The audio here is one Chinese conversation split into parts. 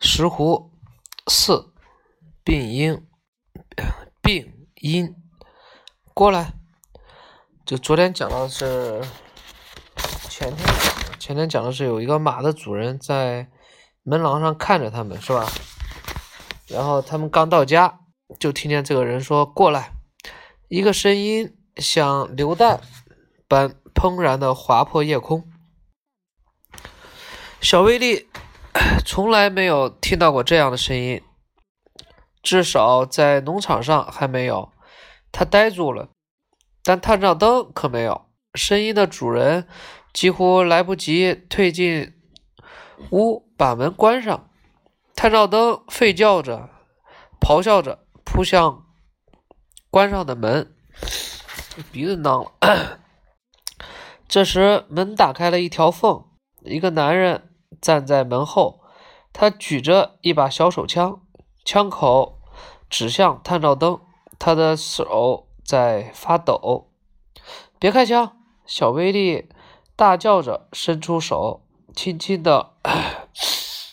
石斛四病因病因。过来，就昨天讲的是前天前天讲的是有一个马的主人在门廊上看着他们是吧？然后他们刚到家，就听见这个人说过来，一个声音像榴弹般砰然的划破夜空。小威力从来没有听到过这样的声音，至少在农场上还没有。他呆住了，但探照灯可没有。声音的主人几乎来不及退进屋，把门关上。探照灯吠叫着，咆哮着，扑向关上的门。鼻子囔了。这时，门打开了一条缝，一个男人站在门后，他举着一把小手枪，枪口指向探照灯。他的手在发抖，别开枪！小威力大叫着，伸出手，轻轻地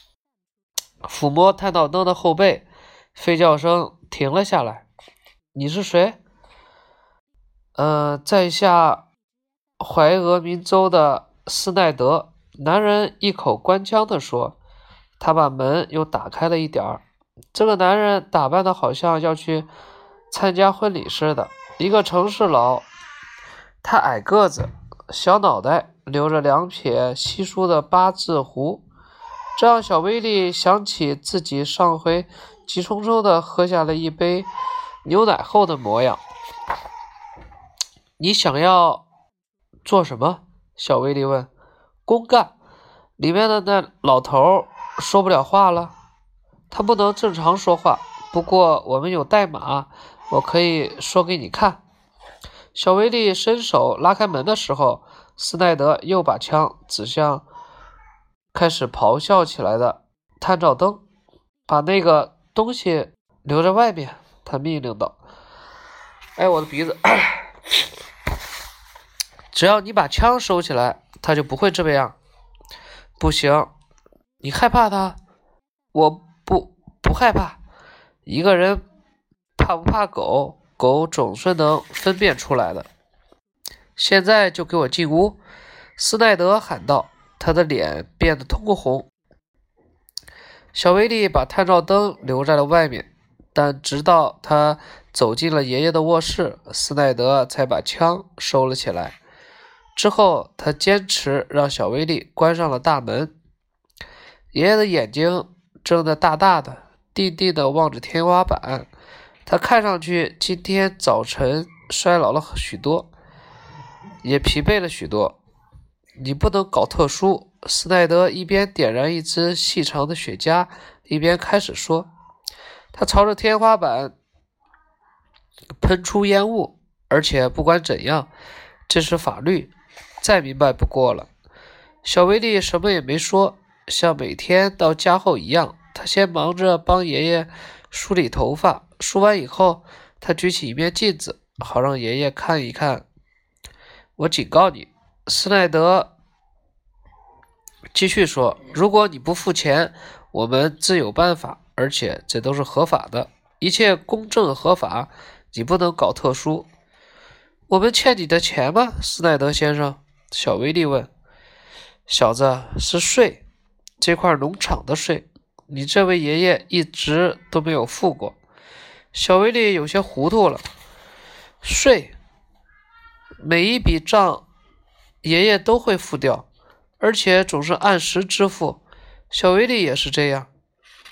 抚摸探照灯的后背，吠叫声停了下来。你是谁？呃，在下怀俄明州的斯奈德。男人一口官腔地说。他把门又打开了一点儿。这个男人打扮的好像要去。参加婚礼似的，一个城市佬，他矮个子，小脑袋，留着两撇稀疏的八字胡，这让小威力想起自己上回急冲冲的喝下了一杯牛奶后的模样。你想要做什么？小威力问。公干。里面的那老头说不了话了，他不能正常说话。不过我们有代码。我可以说给你看。小威力伸手拉开门的时候，斯奈德又把枪指向开始咆哮起来的探照灯，把那个东西留在外面。他命令道：“哎，我的鼻子！只要你把枪收起来，他就不会这样。不行，你害怕他？我不不害怕。一个人。”怕不怕狗？狗总是能分辨出来的。现在就给我进屋！”斯奈德喊道，他的脸变得通红。小威力把探照灯留在了外面，但直到他走进了爷爷的卧室，斯奈德才把枪收了起来。之后，他坚持让小威力关上了大门。爷爷的眼睛睁得大大的，定定地望着天花板。他看上去今天早晨衰老了许多，也疲惫了许多。你不能搞特殊。斯奈德一边点燃一支细长的雪茄，一边开始说。他朝着天花板喷出烟雾，而且不管怎样，这是法律，再明白不过了。小威力什么也没说，像每天到家后一样，他先忙着帮爷爷梳理头发。梳完以后，他举起一面镜子，好让爷爷看一看。我警告你，斯奈德继续说：“如果你不付钱，我们自有办法，而且这都是合法的，一切公正合法。你不能搞特殊。”我们欠你的钱吗，斯奈德先生？小威利问。小子，是税，这块农场的税，你这位爷爷一直都没有付过。小威力有些糊涂了。税，每一笔账，爷爷都会付掉，而且总是按时支付。小威力也是这样。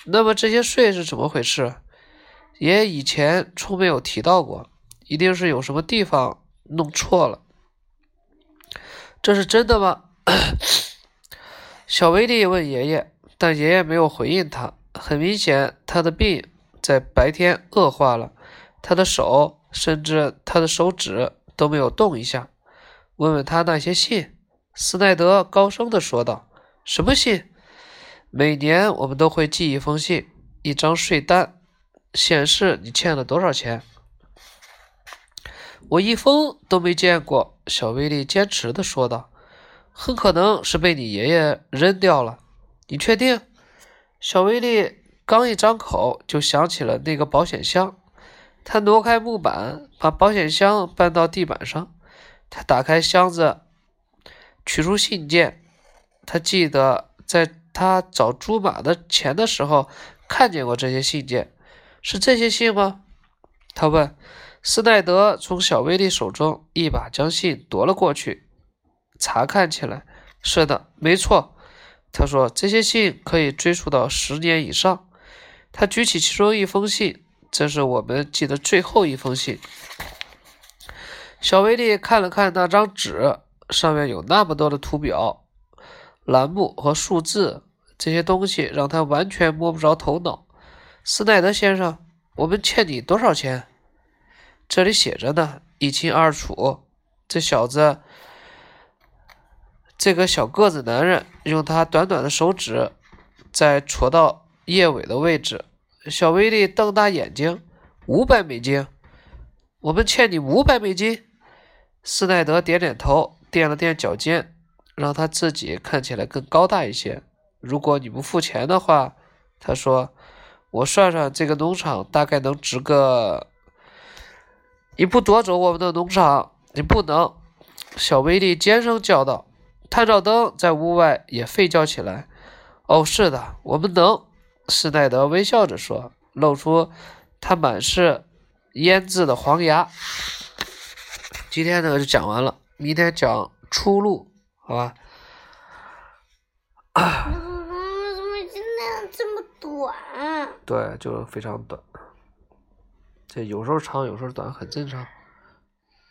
那么这些税是怎么回事？爷爷以前从没有提到过，一定是有什么地方弄错了。这是真的吗？小威力问爷爷，但爷爷没有回应他。很明显，他的病。在白天恶化了，他的手甚至他的手指都没有动一下。问问他那些信，斯奈德高声地说道：“什么信？每年我们都会寄一封信，一张税单，显示你欠了多少钱。我一封都没见过。”小威力坚持的说道。“很可能是被你爷爷扔掉了。”“你确定？”小威力刚一张口，就想起了那个保险箱。他挪开木板，把保险箱搬到地板上。他打开箱子，取出信件。他记得在他找猪马的钱的时候看见过这些信件。是这些信吗？他问。斯奈德从小威利手中一把将信夺了过去，查看起来。是的，没错。他说：“这些信可以追溯到十年以上。”他举起其中一封信，这是我们寄的最后一封信。小威利看了看那张纸，上面有那么多的图表、栏目和数字，这些东西让他完全摸不着头脑。斯奈德先生，我们欠你多少钱？这里写着呢，一清二楚。这小子，这个小个子男人用他短短的手指在戳到叶尾的位置。小威力瞪大眼睛：“五百美金，我们欠你五百美金。”斯奈德点点头，垫了垫脚尖，让他自己看起来更高大一些。如果你不付钱的话，他说：“我算算，这个农场大概能值个……”你不夺走我们的农场，你不能！小威力尖声叫道。探照灯在屋外也吠叫起来。哦，是的，我们能。施耐德微笑着说，露出他满是腌制的黄牙。今天呢就讲完了，明天讲出路，好吧？为什么今天这么短？对，就非常短。这有时候长，有时候短，很正常。